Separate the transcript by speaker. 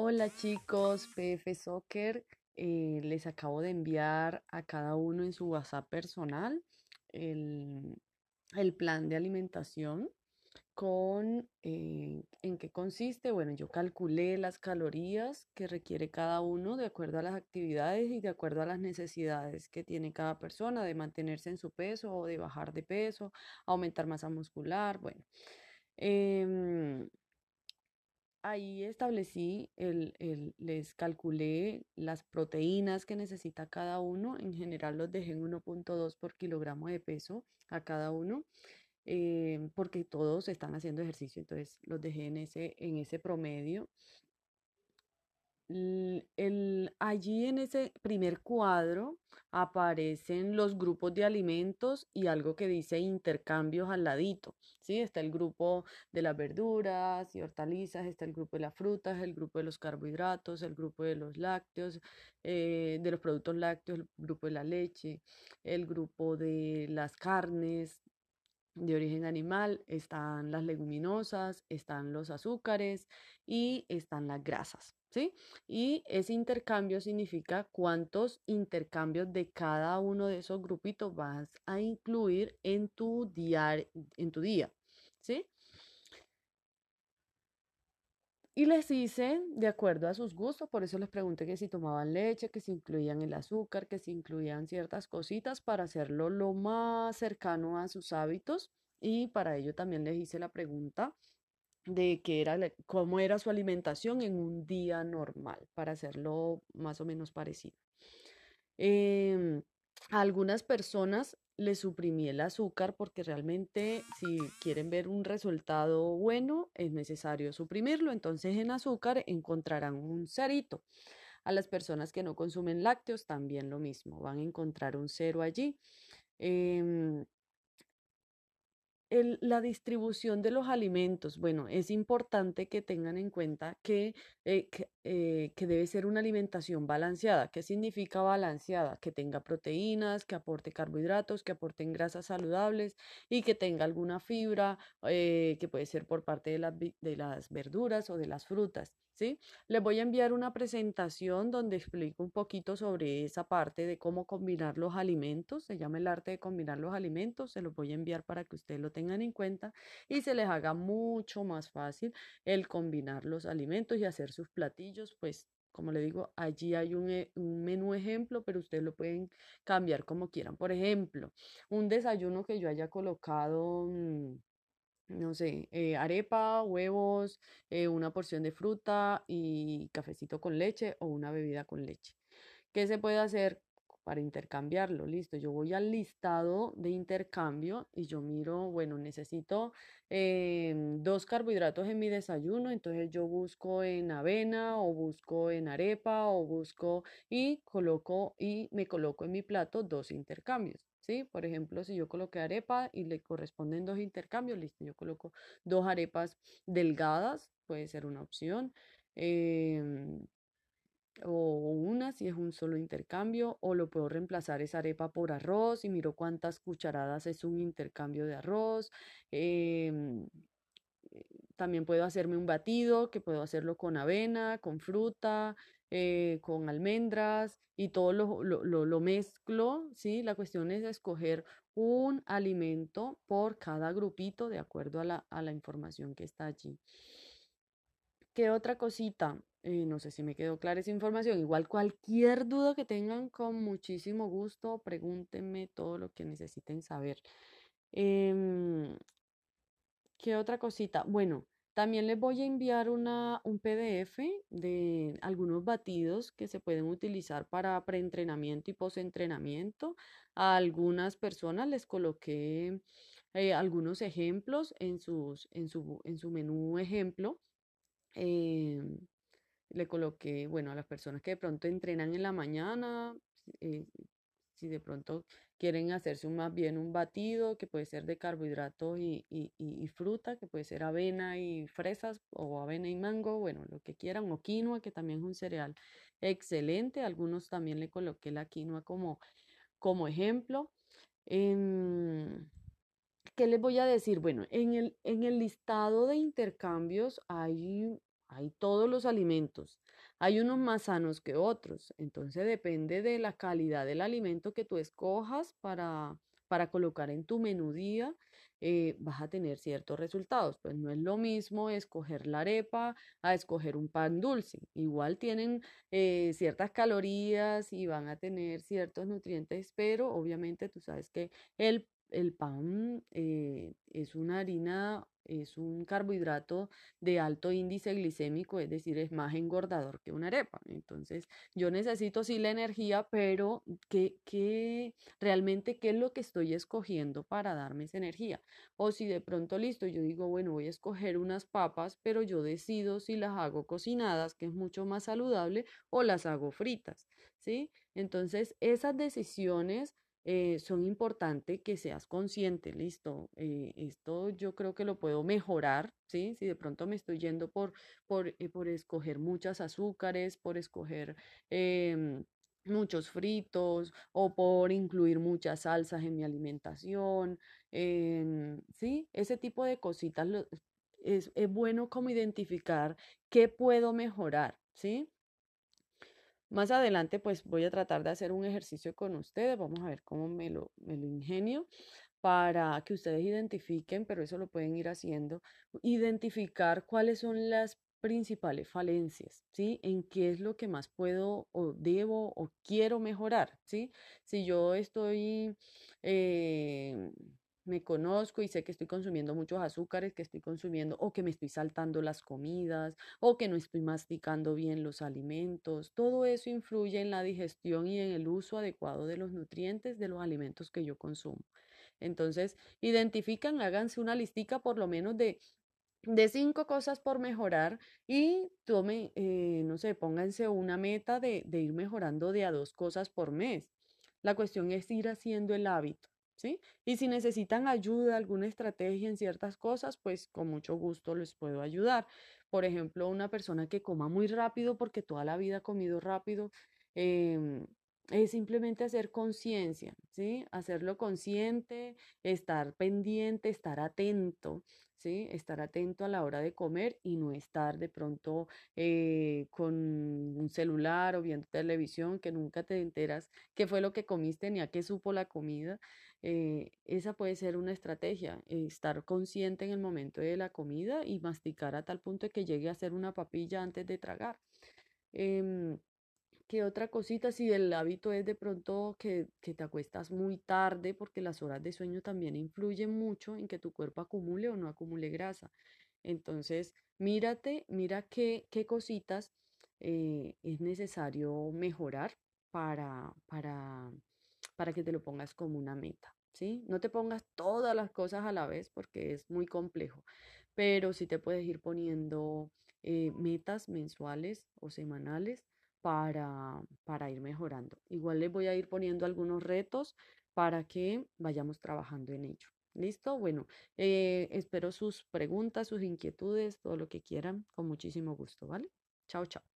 Speaker 1: Hola chicos, PF Soccer. eh, les acabo de enviar a cada uno en su WhatsApp personal el, el plan de alimentación con eh, en qué consiste. Bueno, yo calculé las calorías que requiere cada uno de acuerdo a las actividades y de acuerdo a las necesidades que tiene cada persona de mantenerse en su peso o de bajar de peso, aumentar masa muscular. Bueno. em, Ahí establecí, el, el- les calculé las proteínas que necesita cada uno. En general los dejé en 1.2 por kilogramo de peso a cada uno, eh, porque todos están haciendo ejercicio, entonces los dejé en ese, en ese promedio. El- allí en ese primer cuadro aparecen los grupos de alimentos y algo que dice intercambios al ladito, ¿sí? Está el grupo de las verduras y hortalizas, está el grupo de las frutas, el grupo de los carbohidratos, el grupo de los lácteos, eh, de los productos lácteos, el grupo de la leche, el grupo de las carnes, de origen animal, están las leguminosas, están los azúcares y están las grasas, ¿sí? Y ese intercambio significa cuántos intercambios de cada uno de esos grupitos vas a incluir en tu en tu día, ¿sí? Y les hice de acuerdo a sus gustos, por eso les pregunté que si tomaban leche, que si incluían el azúcar, que si incluían ciertas cositas para hacerlo lo más cercano a sus hábitos. Y para ello también les hice la pregunta de qué era, cómo era su alimentación en un día normal, para hacerlo más o menos parecido. Em, a algunas personas les suprimí el azúcar porque realmente si quieren ver un resultado bueno es necesario suprimirlo. Entonces en azúcar encontrarán un cerito. A las personas que no consumen lácteos también lo mismo, van a encontrar un cero allí. Em, la distribución de los alimentos, bueno, es importante que tengan en cuenta que, eh, eh, que debe ser una alimentación balanceada. ¿Qué significa balanceada? Que tenga proteínas, que aporte carbohidratos, que aporten grasas saludables y que tenga alguna fibra, eh, que puede ser por parte de de las verduras o de las frutas. ¿Sí? Les voy a enviar una presentación donde explico un poquito sobre esa parte de cómo combinar los alimentos. Se llama el arte de combinar los alimentos. Se los voy a enviar para que ustedes lo tengan en cuenta y se les haga mucho más fácil el combinar los alimentos y hacer sus platillos. Pues, como le digo, allí hay un, e- un menú ejemplo, pero ustedes lo pueden cambiar como quieran. Por ejemplo, un desayuno que yo haya colocado. mm, no sé, eh, arepa, huevos, eh, una porción de fruta y cafecito con leche o una bebida con leche. ¿Qué se puede hacer para intercambiarlo? Listo, yo voy al listado de intercambio y yo miro, bueno, necesito em, dos carbohidratos en mi desayuno, entonces yo busco en avena o busco en arepa o busco y coloco y me coloco en mi plato dos intercambios. ¿Sí? Por ejemplo, si yo coloqué arepa y le corresponden dos intercambios, listo, yo coloco dos arepas delgadas, puede ser una opción. em, o una si es un solo intercambio, o lo puedo reemplazar esa arepa por arroz y miro cuántas cucharadas es un intercambio de arroz. em, también puedo hacerme un batido, que puedo hacerlo con avena, con fruta, eh, con almendras y todo lo, lo, lo- lo mezclo, ¿sí? La cuestión es escoger un alimento por cada grupito de acuerdo a la, a la información que está allí. ¿Qué otra cosita? Eh, no sé si me quedó clara esa información. Igual cualquier duda que tengan, con muchísimo gusto, pregúntenme todo lo que necesiten saber. Em, ¿qué otra cosita? Bueno, también les voy a enviar una, un PDF de algunos batidos que se pueden utilizar para preentrenamiento y postentrenamiento. A algunas personas les coloqué eh, algunos ejemplos en sus, en su, en su menú ejemplo em, le coloqué, bueno, a las personas que de pronto entrenan en la mañana, eh, si de pronto quieren hacerse un, más bien un batido que puede ser de carbohidratos y, y, y- fruta, que puede ser avena y fresas o avena y mango, bueno, lo que quieran, o quinoa, que también es un cereal excelente. Algunos también le coloqué la quinoa como, como ejemplo. Em, ¿qué les voy a decir? Bueno, en el, en el listado de intercambios hay hay todos los alimentos. Hay unos más sanos que otros, entonces depende de la calidad del alimento que tú escojas para, para colocar en tu menú día, eh, vas a tener ciertos resultados. Pues no es lo mismo escoger la arepa a escoger un pan dulce. Igual tienen eh, ciertas calorías y van a tener ciertos nutrientes, pero obviamente tú sabes que el el pan eh, es una harina, es un carbohidrato de alto índice glicémico, es decir, es más engordador que una arepa. Entonces, yo necesito sí la energía, pero ¿qué, qué realmente qué es lo que estoy escogiendo para darme esa energía? O si de pronto listo, yo digo, bueno, voy a escoger unas papas, pero yo decido si las hago cocinadas, que es mucho más saludable, o las hago fritas, ¿sí? Entonces, esas decisiones eh, son importantes que seas consciente, listo, eh, esto yo creo que lo puedo mejorar, ¿sí? Si de pronto me estoy yendo por, por, eh, por escoger muchas azúcares, por escoger em, muchos fritos o por incluir muchas salsas en mi alimentación, em, ¿sí? Ese tipo de cositas es, es bueno como identificar qué puedo mejorar, ¿sí? Más adelante, pues voy a tratar de hacer un ejercicio con ustedes. Vamos a ver cómo me lo, me lo ingenio para que ustedes identifiquen, pero eso lo pueden ir haciendo, identificar cuáles son las principales falencias, ¿sí? En qué es lo que más puedo o debo o quiero mejorar, ¿sí? Si yo estoy eh, me conozco y sé que estoy consumiendo muchos azúcares, que estoy consumiendo o que me estoy saltando las comidas o que no estoy masticando bien los alimentos. Todo eso influye en la digestión y en el uso adecuado de los nutrientes de los alimentos que yo consumo. Entonces, identifican, háganse una listica por lo menos de de cinco cosas por mejorar y tome, eh, no sé, pónganse una meta de, de ir mejorando de a dos cosas por mes. La cuestión es ir haciendo el hábito. ¿Sí? Y si necesitan ayuda, alguna estrategia en ciertas cosas, pues con mucho gusto les puedo ayudar. Por ejemplo, una persona que coma muy rápido porque toda la vida ha comido rápido, em, es simplemente hacer conciencia, ¿sí? Hacerlo consciente, estar pendiente, estar atento, ¿sí? Estar atento a la hora de comer y no estar de pronto eh, con un celular o viendo televisión que nunca te enteras qué fue lo que comiste ni a qué supo la comida. Eh, esa puede ser una estrategia, estar consciente en el momento de la comida y masticar a tal punto de que llegue a ser una papilla antes de tragar. ¿Qué otra cosita? Si el hábito es de pronto que, que, te acuestas muy tarde, porque las horas de sueño también influyen mucho en que tu cuerpo acumule o no acumule grasa. Entonces, mírate, mira qué, qué cositas eh, es necesario mejorar para, para, para que te lo pongas como una meta. ¿Sí? No te pongas todas las cosas a la vez porque es muy complejo, pero sí te puedes ir poniendo eh, metas mensuales o semanales para, para ir mejorando. Igual les voy a ir poniendo algunos retos para que vayamos trabajando en ello. ¿Listo? Bueno, eh, espero sus preguntas, sus inquietudes, todo lo que quieran, con muchísimo gusto, ¿vale? Chao, chao.